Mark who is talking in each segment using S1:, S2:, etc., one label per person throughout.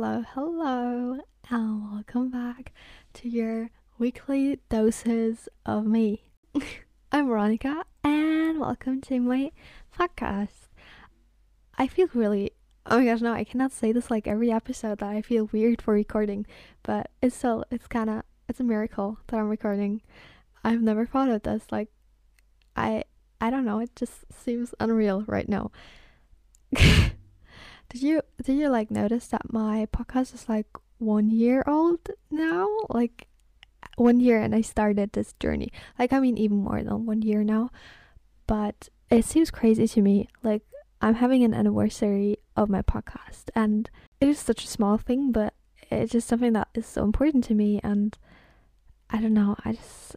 S1: hello, hello, and welcome back to your weekly doses of me. I'm Veronica, and welcome to my podcast. I feel really, oh my gosh, no, I cannot say this like every episode that I feel weird for recording, but it's still, it's kind of, it's a miracle that I'm recording. I've never thought of this, like, I, I don't know, it just seems unreal right now. did you did you like notice that my podcast is like one year old now? Like one year and i started this journey. Like i mean even more than one year now. But it seems crazy to me. Like i'm having an anniversary of my podcast and it is such a small thing but it's just something that is so important to me and i don't know i just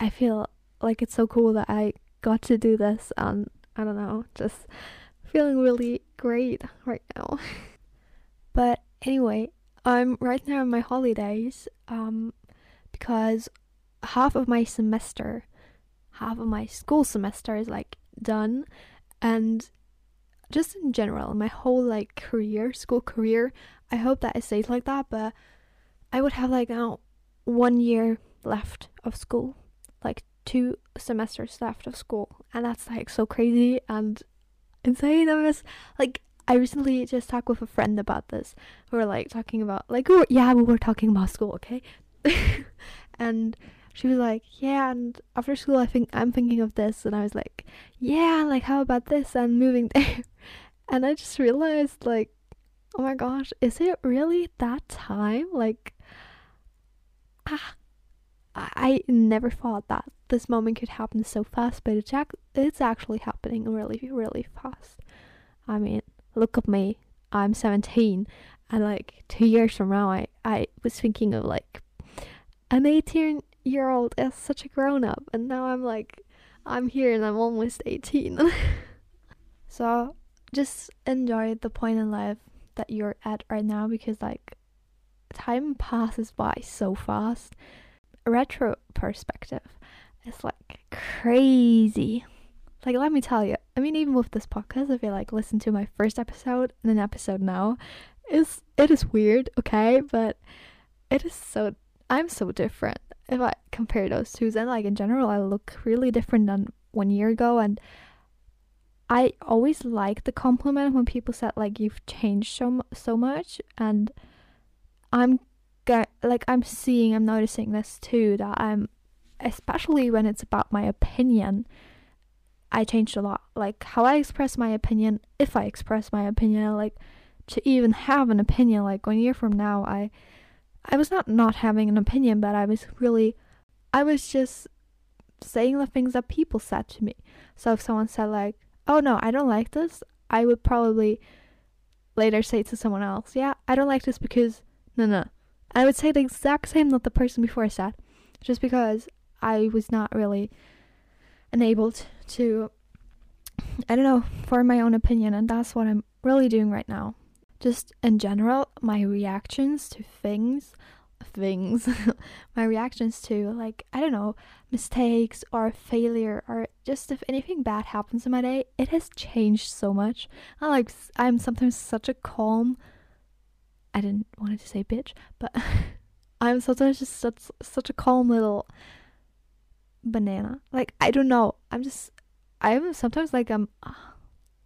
S1: i feel like it's so cool that i got to do this and i don't know just feeling really great right now. but anyway, I'm right now in my holidays um because half of my semester, half of my school semester is like done. And just in general, my whole like career, school career, I hope that it stays like that, but I would have like oh, one year left of school, like two semesters left of school, and that's like so crazy. And insane. I was like, I recently just talked with a friend about this. We were like talking about like, we were, yeah, we were talking about school, okay? and she was like, yeah, and after school, I think I'm thinking of this, and I was like, yeah, like how about this and moving there? and I just realized like, oh my gosh, is it really that time? Like, ah, I never thought that this moment could happen so fast, but it's, ac- it's actually happening really, really fast. I mean, look at me. I'm 17, and like two years from now, I, I was thinking of like an 18 year old as such a grown up, and now I'm like, I'm here and I'm almost 18. so just enjoy the point in life that you're at right now because like time passes by so fast retro perspective is like crazy. Like, let me tell you, I mean, even with this podcast, if you like listen to my first episode and an episode now, is it is weird, okay? But it is so I'm so different if I compare those two. And like in general, I look really different than one year ago, and I always like the compliment when people said like you've changed so so much, and I'm like I'm seeing, I'm noticing this too that I'm, especially when it's about my opinion, I changed a lot. Like how I express my opinion, if I express my opinion, like to even have an opinion. Like one year from now, I, I was not not having an opinion, but I was really, I was just saying the things that people said to me. So if someone said like, "Oh no, I don't like this," I would probably later say to someone else, "Yeah, I don't like this because no, no." I would say the exact same that the person before said, just because I was not really enabled to, I don't know, form my own opinion, and that's what I'm really doing right now. Just in general, my reactions to things, things, my reactions to, like, I don't know, mistakes or failure, or just if anything bad happens in my day, it has changed so much. I like, I'm sometimes such a calm, I didn't want to say bitch, but I'm sometimes just such such a calm little banana. Like I don't know. I'm just I'm sometimes like I'm. Uh,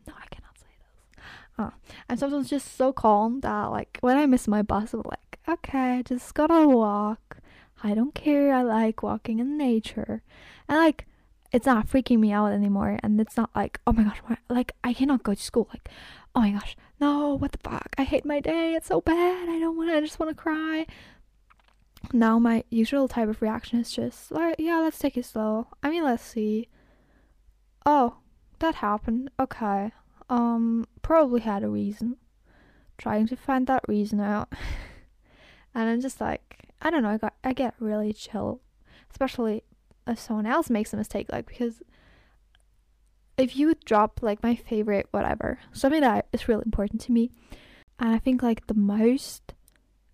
S1: no, I cannot say this. Uh, I'm sometimes just so calm that like when I miss my bus, I'm like, okay, just gotta walk. I don't care. I like walking in nature, and like it's not freaking me out anymore. And it's not like oh my gosh, my, like I cannot go to school. Like oh my gosh, no, what the fuck? I hate my day. It's so bad. I don't want to, I just want to cry. Now, my usual type of reaction is just like, yeah, let's take it slow. I mean, let's see. Oh, that happened. Okay. Um, probably had a reason. Trying to find that reason out. and I'm just like, I don't know, I got I get really chill. Especially if someone else makes a mistake, like because if you drop like my favorite whatever, something that is really important to me, and I think like the most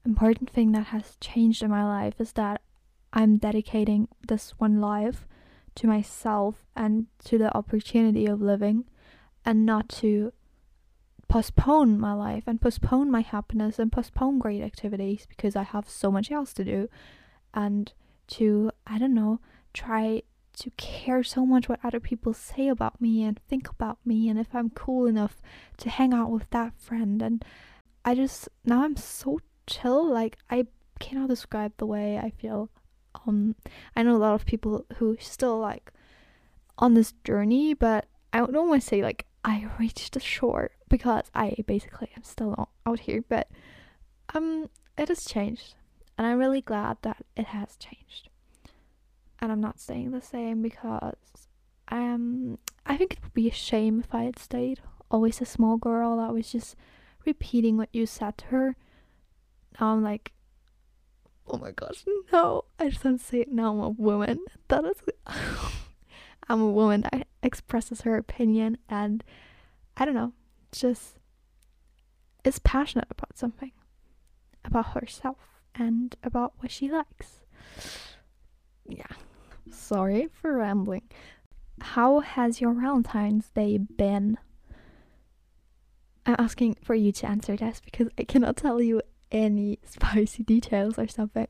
S1: important thing that has changed in my life is that I'm dedicating this one life to myself and to the opportunity of living and not to postpone my life and postpone my happiness and postpone great activities because I have so much else to do and to I don't know try to care so much what other people say about me and think about me and if I'm cool enough to hang out with that friend. And I just now I'm so chill like I cannot describe the way I feel. Um I know a lot of people who still like on this journey but I don't want to say like I reached the shore because I basically am still out here. But um it has changed and I'm really glad that it has changed and I'm not staying the same because um I think it would be a shame if I had stayed always a small girl that was just repeating what you said to her. Now I'm like, oh my gosh, no! I just want to say it now. I'm a woman. That is, I'm a woman that expresses her opinion, and I don't know, just is passionate about something, about herself, and about what she likes. Yeah. Sorry for rambling. How has your Valentine's Day been? I'm asking for you to answer this because I cannot tell you any spicy details or something.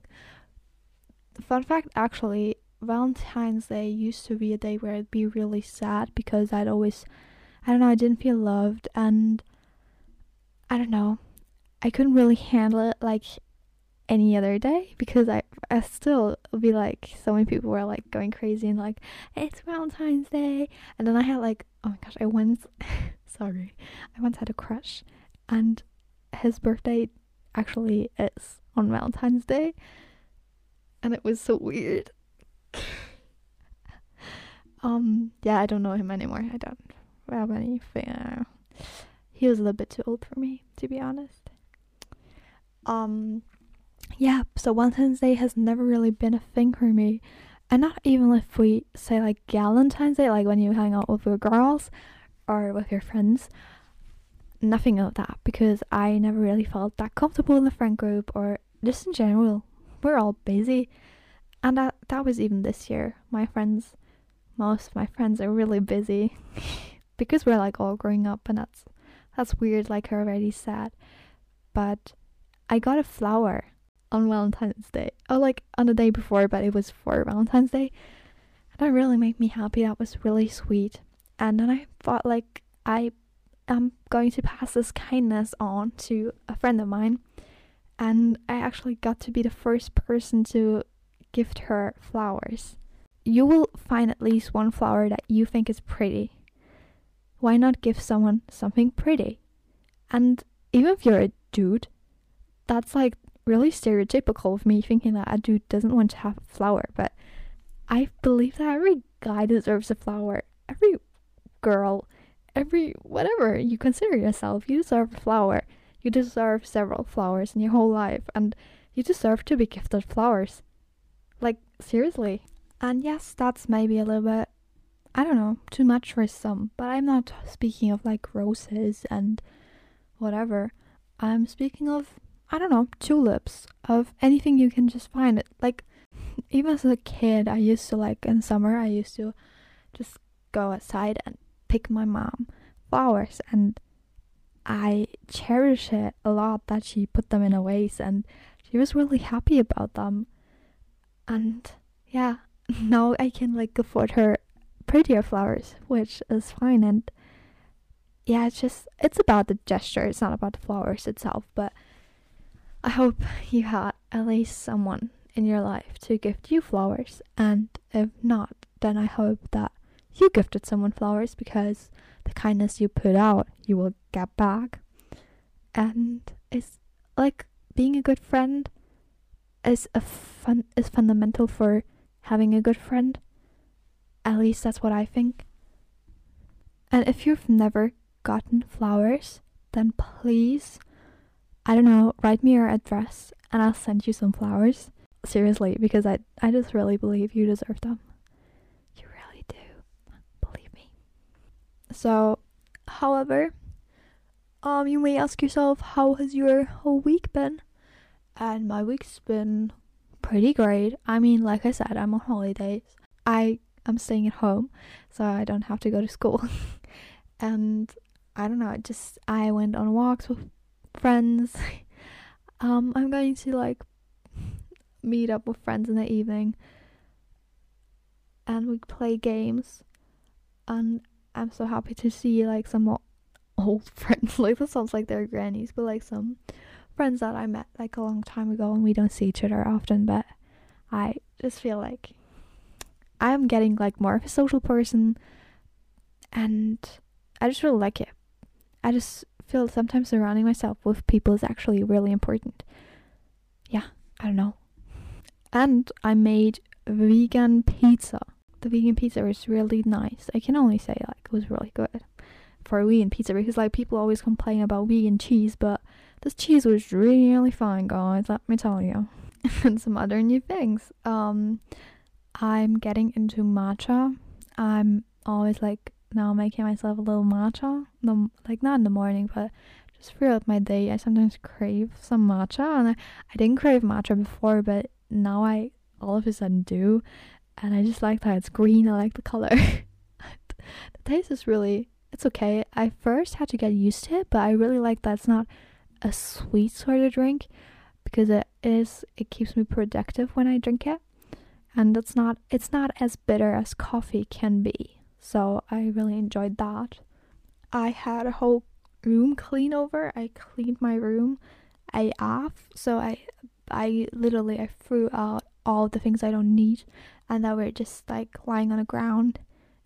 S1: Fun fact actually, Valentine's Day used to be a day where I'd be really sad because I'd always, I don't know, I didn't feel loved and I don't know, I couldn't really handle it like any other day because I I still be like so many people were like going crazy and like it's Valentine's Day. And then I had like oh my gosh I once sorry I once had a crush and his birthday actually is on Valentine's Day. And it was so weird. Um yeah I don't know him anymore. I don't have anything he was a little bit too old for me to be honest. Um yeah, so Valentine's Day has never really been a thing for me. And not even if we say like Valentine's Day, like when you hang out with your girls or with your friends. Nothing of that because I never really felt that comfortable in the friend group or just in general. We're all busy. And that that was even this year. My friends most of my friends are really busy because we're like all growing up and that's that's weird, like I already said. But I got a flower on Valentine's Day. Oh, like on the day before, but it was for Valentine's Day. And that really made me happy. That was really sweet. And then I thought, like, I am going to pass this kindness on to a friend of mine. And I actually got to be the first person to gift her flowers. You will find at least one flower that you think is pretty. Why not give someone something pretty? And even if you're a dude, that's like really stereotypical of me thinking that a dude doesn't want to have a flower, but I believe that every guy deserves a flower. Every girl, every whatever you consider yourself, you deserve a flower. You deserve several flowers in your whole life, and you deserve to be gifted flowers. Like, seriously. And yes, that's maybe a little bit, I don't know, too much for some, but I'm not speaking of like roses and whatever. I'm speaking of I don't know, tulips, of anything you can just find. It like even as a kid, I used to like in summer, I used to just go outside and pick my mom flowers, and I cherish it a lot that she put them in a vase, and she was really happy about them. And yeah, now I can like afford her prettier flowers, which is fine. And yeah, it's just it's about the gesture. It's not about the flowers itself, but I hope you had at least someone in your life to gift you flowers, and if not, then I hope that you gifted someone flowers because the kindness you put out, you will get back. And it's like being a good friend is a fun is fundamental for having a good friend. At least that's what I think. And if you've never gotten flowers, then please I don't know, write me your address and I'll send you some flowers. Seriously, because I I just really believe you deserve them. You really do. Believe me. So, however, um you may ask yourself how has your whole week been? And my week's been pretty great. I mean, like I said, I'm on holidays. I am staying at home, so I don't have to go to school. and I don't know, I just I went on walks with friends. um, I'm going to like meet up with friends in the evening and we play games. And I'm so happy to see like some old friends. like that sounds like they're grannies, but like some friends that I met like a long time ago and we don't see each other often, but I just feel like I'm getting like more of a social person and I just really like it. I just sometimes surrounding myself with people is actually really important. Yeah, I don't know. And I made vegan pizza. The vegan pizza was really nice. I can only say like it was really good for vegan pizza because like people always complain about vegan cheese, but this cheese was really fine, guys. Let me tell you. and some other new things. Um, I'm getting into matcha. I'm always like now I'm making myself a little matcha. The, like not in the morning, but just throughout my day. I sometimes crave some matcha, and I, I didn't crave matcha before, but now I all of a sudden do, and I just like that it's green. I like the color. the taste is really it's okay. I first had to get used to it, but I really like that it's not a sweet sort of drink because it is it keeps me productive when I drink it. And it's not it's not as bitter as coffee can be. So I really enjoyed that. I had a whole room clean over. I cleaned my room off. So I I literally I threw out all the things I don't need and that were just like lying on the ground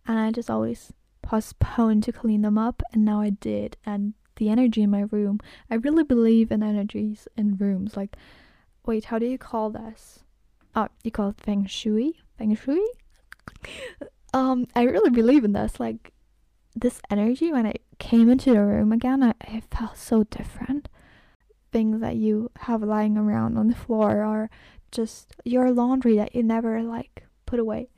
S1: and I just always postponed to clean them up and now I did and the energy in my room I really believe in energies in rooms like wait how do you call this oh you call it feng shui feng shui um I really believe in this like this energy when I came into the room again I, felt so different things that you have lying around on the floor or just your laundry that you never like put away.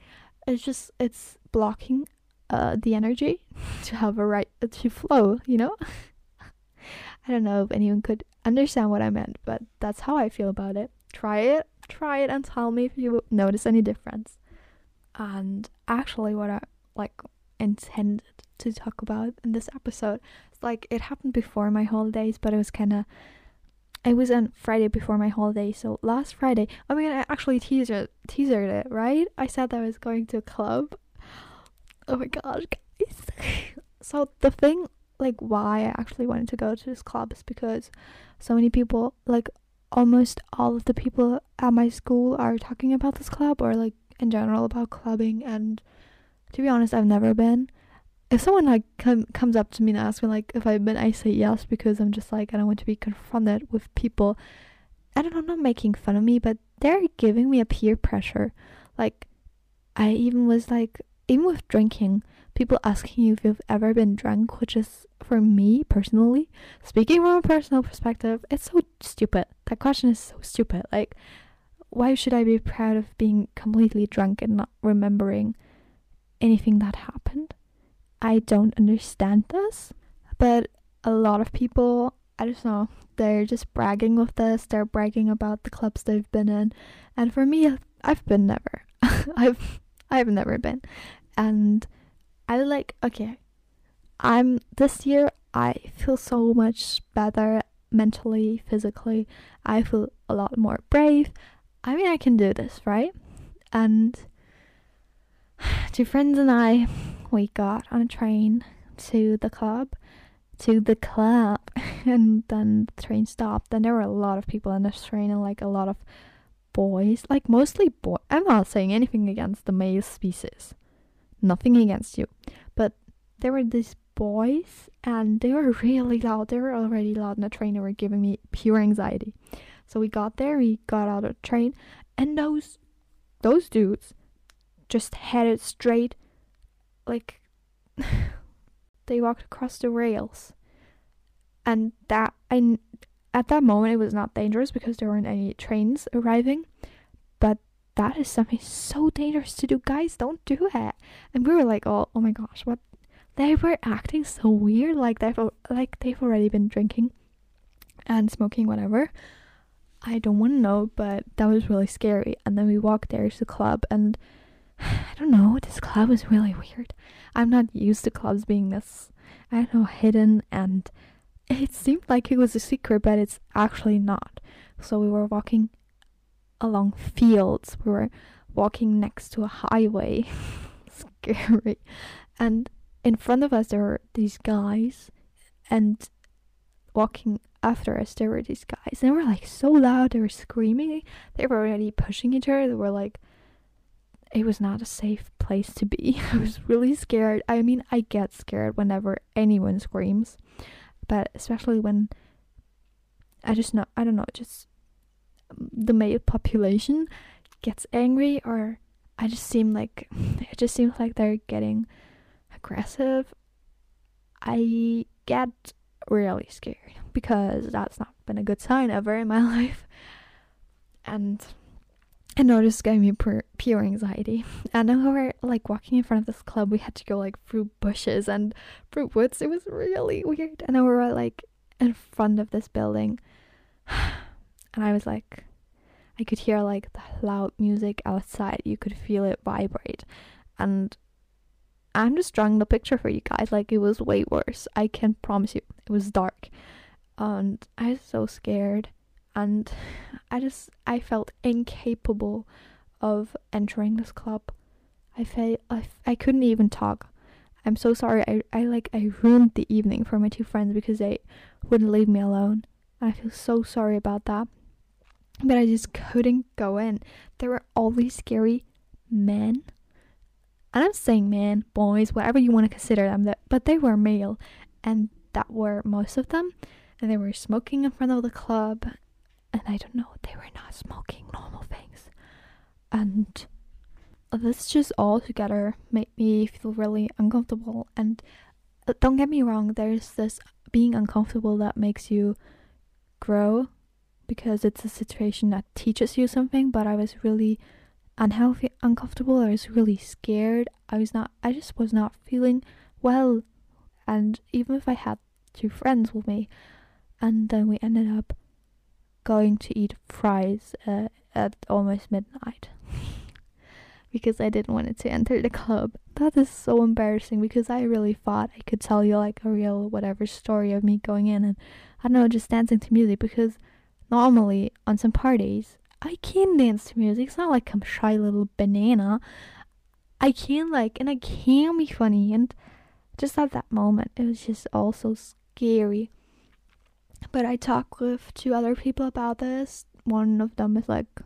S1: It's just it's blocking uh the energy to have a right to flow, you know? I don't know if anyone could understand what I meant, but that's how I feel about it. Try it, try it and tell me if you notice any difference. And actually what I like intended to talk about in this episode, it's like it happened before my holidays, but it was kind of it was on Friday before my holiday, so last Friday. I mean, I actually teaser teasered it, right? I said that I was going to a club. Oh my gosh, guys! so the thing, like, why I actually wanted to go to this club is because so many people, like, almost all of the people at my school are talking about this club or like in general about clubbing. And to be honest, I've never been if someone like com- comes up to me and asks me like if I've been, I say yes because I'm just like I don't want to be confronted with people. I don't know, not making fun of me, but they're giving me a peer pressure. Like, I even was like, even with drinking, people asking you if you've ever been drunk, which is for me personally, speaking from a personal perspective, it's so stupid. That question is so stupid. Like, why should I be proud of being completely drunk and not remembering anything that happened? I don't understand this, but a lot of people, I don't know, they're just bragging with this. They're bragging about the clubs they've been in, and for me, I've been never. I've I've never been, and I like okay. I'm this year. I feel so much better mentally, physically. I feel a lot more brave. I mean, I can do this, right? And two friends and I we got on a train to the club to the club and then the train stopped and there were a lot of people in this train and like a lot of boys like mostly boy i'm not saying anything against the male species nothing against you but there were these boys and they were really loud they were already loud in the train they were giving me pure anxiety so we got there we got out of the train and those those dudes just headed straight like they walked across the rails. And that I at that moment it was not dangerous because there weren't any trains arriving but that is something so dangerous to do. Guys don't do it and we were like oh oh my gosh what? They were acting so weird like they've like they've already been drinking and smoking whatever i don't want to know but that was really scary and then we walked there to the club and I don't know, this club was really weird. I'm not used to clubs being this. I don't know, hidden and it seemed like it was a secret, but it's actually not. So we were walking along fields. We were walking next to a highway. Scary. And in front of us there were these guys and walking after us there were these guys. They were like so loud, they were screaming, they were already pushing each other, they were like it was not a safe place to be. I was really scared. I mean, I get scared whenever anyone screams, but especially when I just know, I don't know, just the male population gets angry or I just seem like it just seems like they're getting aggressive. I get really scared because that's not been a good sign ever in my life. And I this gave me pure, pure anxiety. And then we were like walking in front of this club, we had to go like through bushes and through woods. It was really weird. And then we were like in front of this building. And I was like, I could hear like the loud music outside. You could feel it vibrate. And I'm just drawing the picture for you guys. Like it was way worse. I can promise you. It was dark. And I was so scared and I just I felt incapable of entering this club. I felt I, I couldn't even talk. I'm so sorry. I I like I ruined the evening for my two friends because they wouldn't leave me alone. I feel so sorry about that. But I just couldn't go in. There were all these scary men. And I'm saying men, boys, whatever you want to consider them, that but they were male and that were most of them and they were smoking in front of the club and I don't know, they were not smoking normal things. And this just all together made me feel really uncomfortable. And uh, don't get me wrong, there's this being uncomfortable that makes you grow because it's a situation that teaches you something. But I was really unhealthy, uncomfortable. I was really scared. I was not, I just was not feeling well. And even if I had two friends with me, and then we ended up going to eat fries uh, at almost midnight because I didn't want it to enter the club. That is so embarrassing because I really thought I could tell you like a real whatever story of me going in and I don't know just dancing to music because normally on some parties I can dance to music. It's not like I'm shy little banana. I can like and I can be funny and just at that moment it was just all so scary. But I talked with two other people about this. One of them is like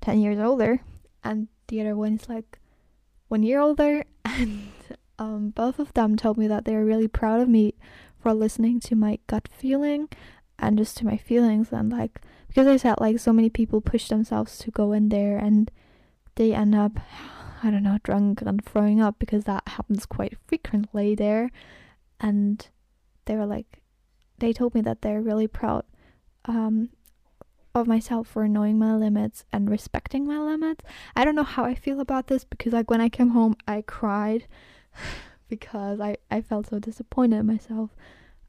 S1: 10 years older, and the other one is like one year older. And um, both of them told me that they're really proud of me for listening to my gut feeling and just to my feelings. And like, because I said, like, so many people push themselves to go in there and they end up, I don't know, drunk and throwing up because that happens quite frequently there. And they were like, they told me that they're really proud um, of myself for knowing my limits and respecting my limits. I don't know how I feel about this because like when I came home I cried because I, I felt so disappointed in myself.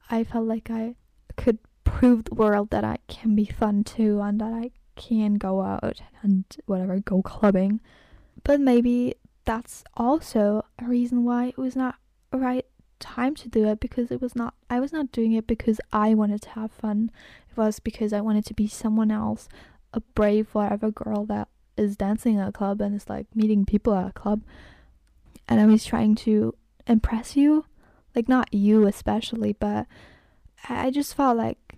S1: I felt like I could prove the world that I can be fun too and that I can go out and whatever go clubbing. But maybe that's also a reason why it was not a right time to do it because it was not I was not doing it because I wanted to have fun. It was because I wanted to be someone else, a brave whatever girl that is dancing at a club and is like meeting people at a club. And I was trying to impress you, like not you especially, but I just felt like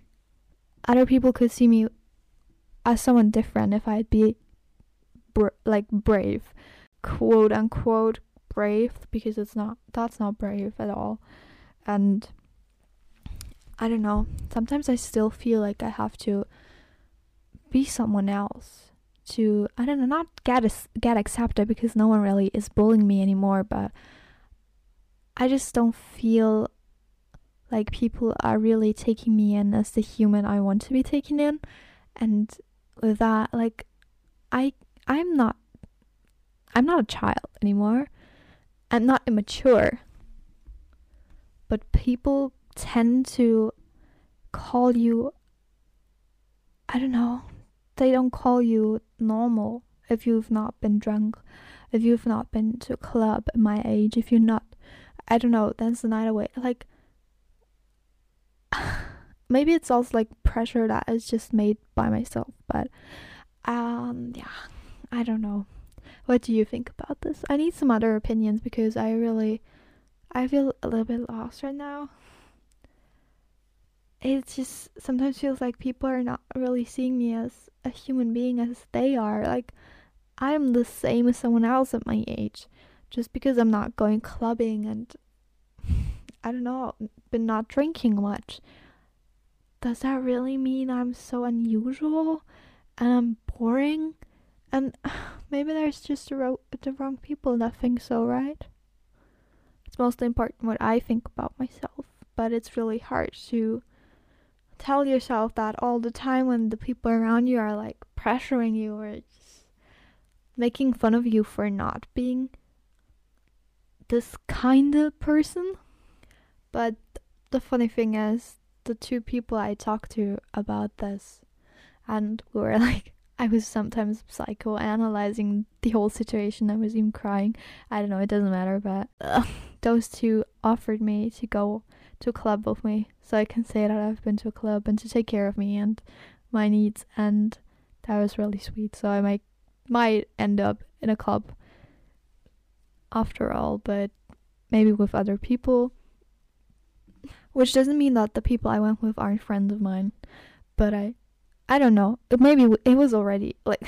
S1: other people could see me as someone different if I'd be br- like brave, quote unquote brave because it's not that's not brave at all. And i don't know sometimes i still feel like i have to be someone else to i don't know not get a, get accepted because no one really is bullying me anymore but i just don't feel like people are really taking me in as the human i want to be taken in. And with that like i i'm not i'm not a child anymore. I'm not immature, but people tend to call you, I don't know, they don't call you normal if you've not been drunk, if you've not been to a club at my age, if you're not, I don't know, dance the night away. Like, maybe it's also like pressure that is just made by myself, but um yeah, I don't know. What do you think about this? I need some other opinions because I really I feel a little bit lost right now. It just sometimes feels like people are not really seeing me as a human being as they are. Like I'm the same as someone else at my age. Just because I'm not going clubbing and I don't know, been not drinking much. Does that really mean I'm so unusual and I'm boring? And maybe there's just the, ro- the wrong people that think so, right? It's mostly important what I think about myself, but it's really hard to tell yourself that all the time when the people around you are like pressuring you or just making fun of you for not being this kind of person. But the funny thing is, the two people I talked to about this, and we were like, I was sometimes psychoanalyzing the whole situation. I was even crying. I don't know, it doesn't matter, but uh, those two offered me to go to a club with me so I can say that I've been to a club and to take care of me and my needs and that was really sweet. So I might might end up in a club after all, but maybe with other people which doesn't mean that the people I went with aren't friends of mine, but I, I don't know. Maybe it was already like,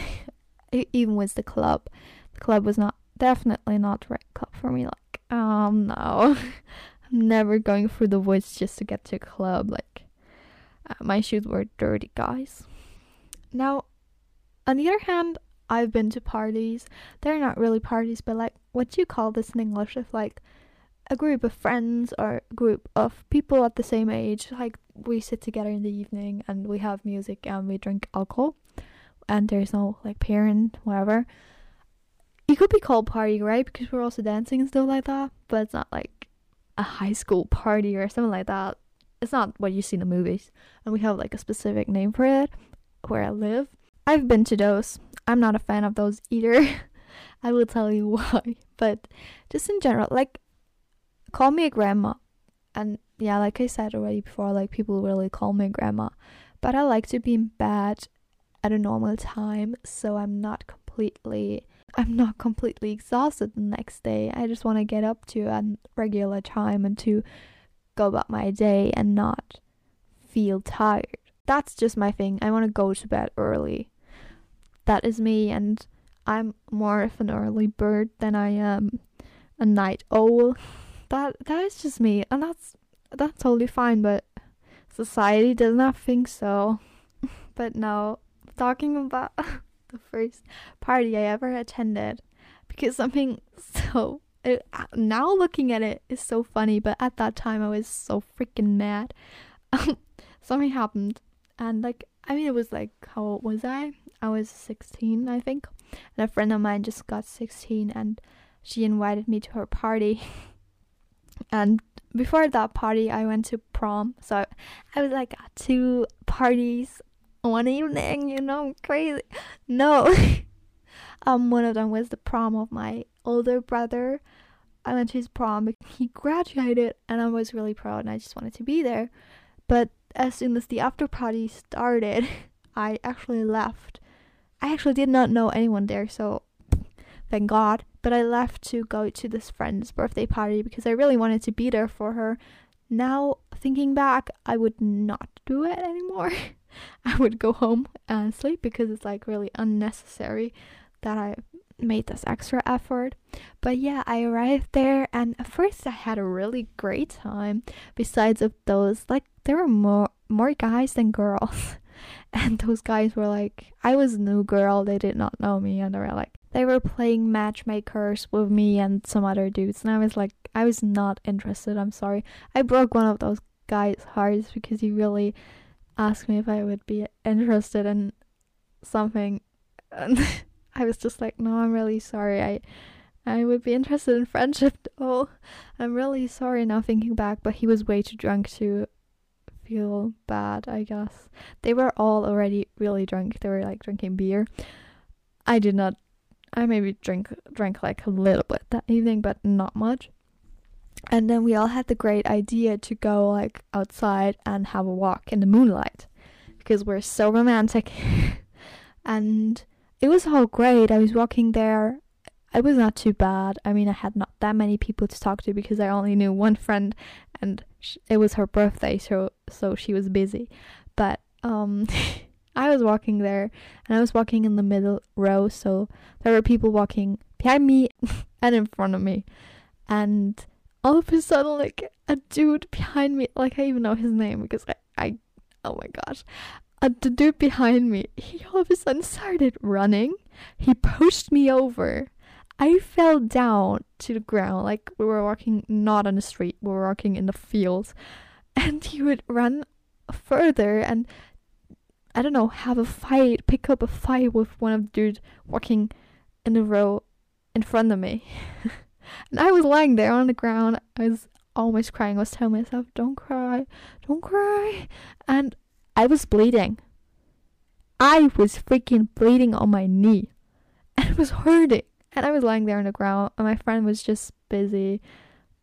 S1: even with the club, the club was not definitely not the right club for me. Like, um, no, I'm never going through the woods just to get to a club. Like, uh, my shoes were dirty, guys. Now, on the other hand, I've been to parties. They're not really parties, but like, what do you call this in English? If like a group of friends or a group of people at the same age like we sit together in the evening and we have music and we drink alcohol. And there's no like parent whatever. It could be called party right? Because we're also dancing and stuff like that. But it's not like a high school party or something like that. It's not what you see in the movies. And we have like a specific name for it where i live. I've been to those. I'm not a fan of those either. I will tell you why. But just in general like call me a grandma. And yeah, like I said already before, like people really call me grandma. But I like to be in bed at a normal time so I'm not completely I'm not completely exhausted the next day. I just want to get up to a regular time and to go about my day and not feel tired. That's just my thing. I want to go to bed early. That is me and I'm more of an early bird than I am a night owl that that is just me and that's that's totally fine but society does not think so. But no talking about the first party i ever attended because something so it, now looking at it is so funny but at that time i was so freaking mad. Something happened and like i mean it was like how old was i? I was 16 i think and a friend of mine just got 16 and she invited me to her party and before that party i went to prom. So i was like at two parties one evening you know crazy. No. Um one of them was the prom of my older brother. I went to his prom. He graduated and i was really proud and i just wanted to be there. But as soon as the after party started i actually left. I actually did not know anyone there so thank god but I left to go to this friend's birthday party because I really wanted to be there for her. Now, thinking back, I would not do it anymore. I would go home and sleep because it's like really unnecessary that I made this extra effort. But yeah, I arrived there and at first I had a really great time. Besides of those, like there were more more guys than girls. And those guys were like I was a new girl, they did not know me and they were like they were playing matchmakers with me and some other dudes and I was like I was not interested, I'm sorry. I broke one of those guys' hearts because he really asked me if I would be interested in something and I was just like, No, I'm really sorry. I I would be interested in friendship Oh, I'm really sorry now thinking back, but he was way too drunk to feel bad, I guess. They were all already really drunk. They were like drinking beer. I did not I maybe drink drank like a little bit that evening, but not much. And then we all had the great idea to go like outside and have a walk in the moonlight because we're so romantic. and it was all great. I was walking there. It was not too bad. I mean, I had not that many people to talk to because I only knew one friend and it was her birthday, so so she was busy. But um I was walking there and I was walking in the middle row, so there were people walking behind me and in front of me. And all of a sudden, like a dude behind me, like I even know his name because I, I oh my gosh, uh, the dude behind me, he all of a sudden started running. He pushed me over. I fell down to the ground, like we were walking not on the street, we were walking in the fields, and he would run further and I don't know, have a fight, pick up a fight with one of the dudes walking in the row in front of me. and I was lying there on the ground. I was almost crying. I was telling myself, don't cry, don't cry. And I was bleeding. I was freaking bleeding on my knee. And it was hurting. And I was lying there on the ground, and my friend was just busy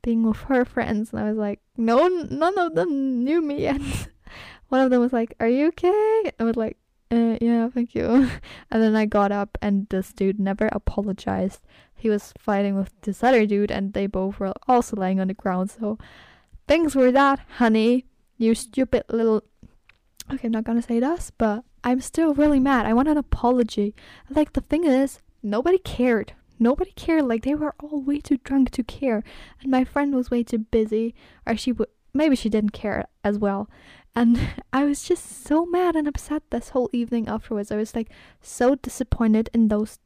S1: being with her friends. And I was like, no, none of them knew me. And one of them was like, Are you okay? I was like, uh, Yeah, thank you. and then I got up, and this dude never apologized. He was fighting with this other dude, and they both were also lying on the ground. So things were that, honey. You stupid little. Okay, I'm not gonna say this, but I'm still really mad. I want an apology. Like, the thing is, nobody cared. Nobody cared. Like, they were all way too drunk to care. And my friend was way too busy, or she would. Maybe she didn't care as well. And I was just so mad and upset this whole evening afterwards. I was like so disappointed in those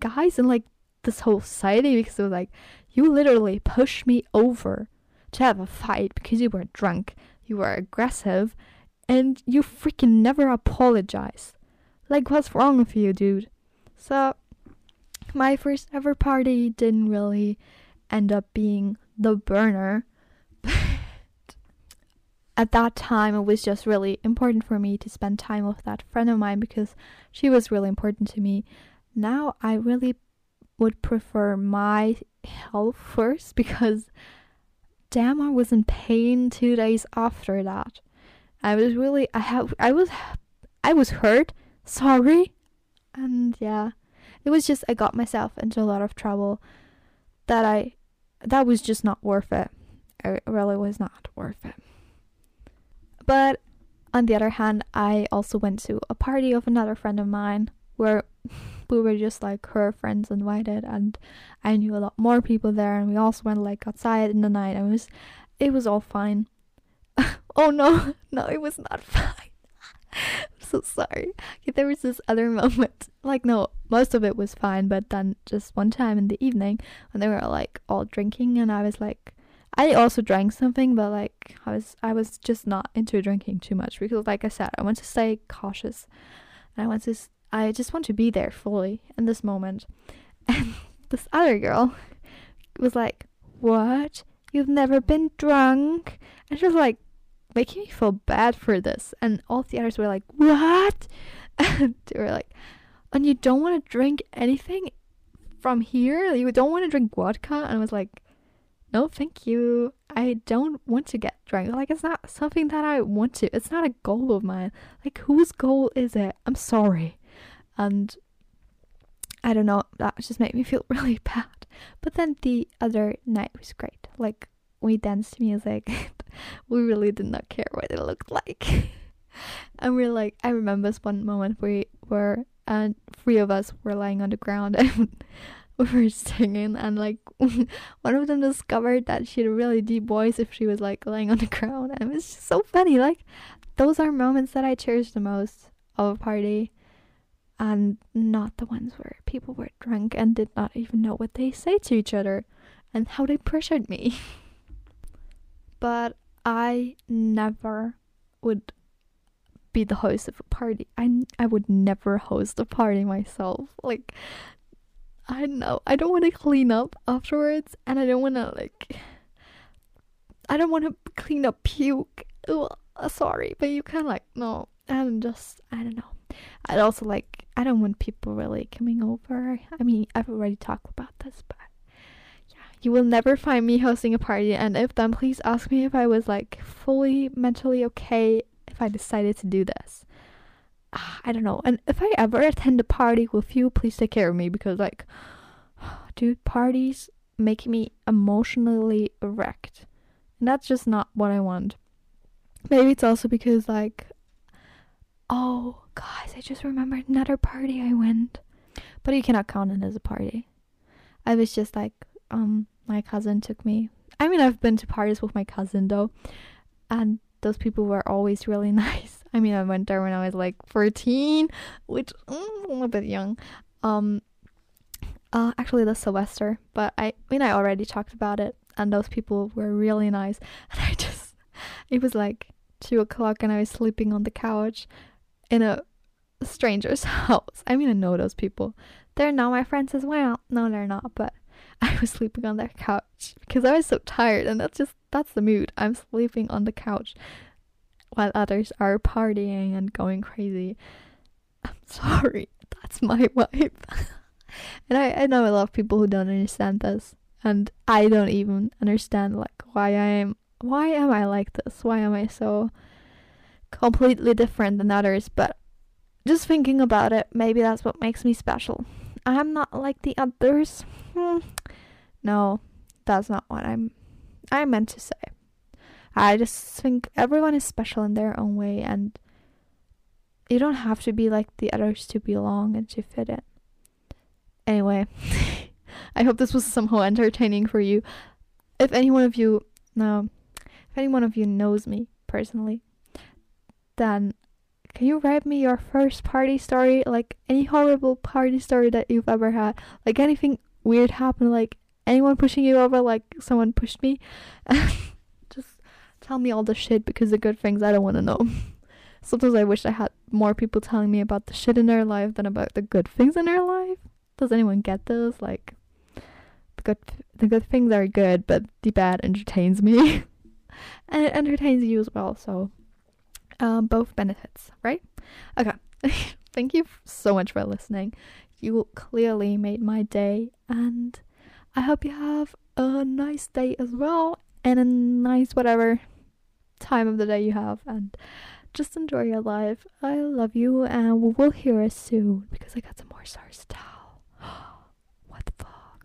S1: guys and like this whole society because it was like, you literally pushed me over to have a fight because you were drunk, you were aggressive, and you freaking never apologized. Like, what's wrong with you, dude? So, my first ever party didn't really end up being the burner at that time, it was just really important for me to spend time with that friend of mine because she was really important to me. Now, I really would prefer my health first because damn, I was in pain two days after that. I was really, I have, I was, I was hurt. Sorry, and yeah, it was just I got myself into a lot of trouble that I, that was just not worth it. It really was not worth it. But on the other hand, I also went to a party of another friend of mine where we were just like her friends invited and I knew a lot more people there and we also went like outside in the night and it was it was all fine. oh no, no, it was not fine. I'm so sorry. Okay, there was this other moment. Like no, most of it was fine, but then just one time in the evening when they were like all drinking and I was like I also drank something, but like I was I was just not into drinking too much because like I said, I want to stay cautious. And I want to I just want to be there fully in this moment. And this other girl was like, "What? You've never been drunk?" And she was like making me feel bad for this. And all the others were like, "What?" And they were like, "And you don't want to drink anything from here? You don't want to drink vodka?" And I was like, no, thank you. I don't want to get drunk. Like, it's not something that I want to. It's not a goal of mine. Like, whose goal is it? I'm sorry. And I don't know, that just made me feel really bad. But then the other night was great. Like, we danced to music. we really did not care what it looked like. and we are like, I remember this one moment we were, and three of us were lying on the ground and we were singing and like one of them discovered that she had a really deep voice if she was like laying on the ground. And it was just so funny like those are moments that i cherish the most of a party. And not the ones where people were drunk and did not even know what they say to each other and how they pressured me. But i never would be the host of a party. I i would never host a party myself. Like I don't know. I don't want to clean up afterwards, and I don't want to like. I don't want to clean up puke. Ugh, sorry, but you kind of like no. I'm just I don't know. I'd also like I don't want people really coming over. I mean I've already talked about this, but yeah, you will never find me hosting a party, and if then, please ask me if I was like fully mentally okay if I decided to do this. I don't know. And if I ever attend a party with you, please take care of me because, like, dude, parties make me emotionally wrecked. And that's just not what I want. Maybe it's also because, like, oh, guys, I just remembered another party I went. But you cannot count it as a party. I was just like, um, my cousin took me. I mean, I've been to parties with my cousin though, and those people were always really nice. I mean, I went there when I was like 14, which mm, a bit young. Um, uh, actually, the Sylvester, but I, I mean, I already talked about it, and those people were really nice. And I just, it was like two o'clock, and I was sleeping on the couch in a stranger's house. I mean, I know those people. They're not my friends as well. No, they're not, but I was sleeping on their couch because I was so tired, and that's just that's the mood. I'm sleeping on the couch while others are partying and going crazy. I'm sorry, that's my vibe. and I, I know a lot of people who don't understand this, and I don't even understand like why I am why am I like this? Why am I so completely different than others? But just thinking about it, maybe that's what makes me special. I'm not like the others. Hmm. No, that's not what I'm I meant to say. I just think everyone is special in their own way and you don't have to be like the others to belong and to fit in. Anyway, I hope this was somehow entertaining for you. If any one of you no, if any one of you knows me personally, then can you write me your first party story? Like any horrible party story that you've ever had? Like anything weird happened? Like anyone pushing you over? Like someone pushed me? Tell me all the shit because the good things I don't want to know. Sometimes I wish I had more people telling me about the shit in their life than about the good things in their life. Does anyone get this? Like the good the good things are good, but the bad entertains me. and it entertains you as well, so um, both benefits, right? Okay. Thank you so much for listening. You clearly made my day, and I hope you have a nice day as well, and a nice whatever time of the day you have, and just enjoy your life. I love you, and we will hear us soon because I got some more star stuff.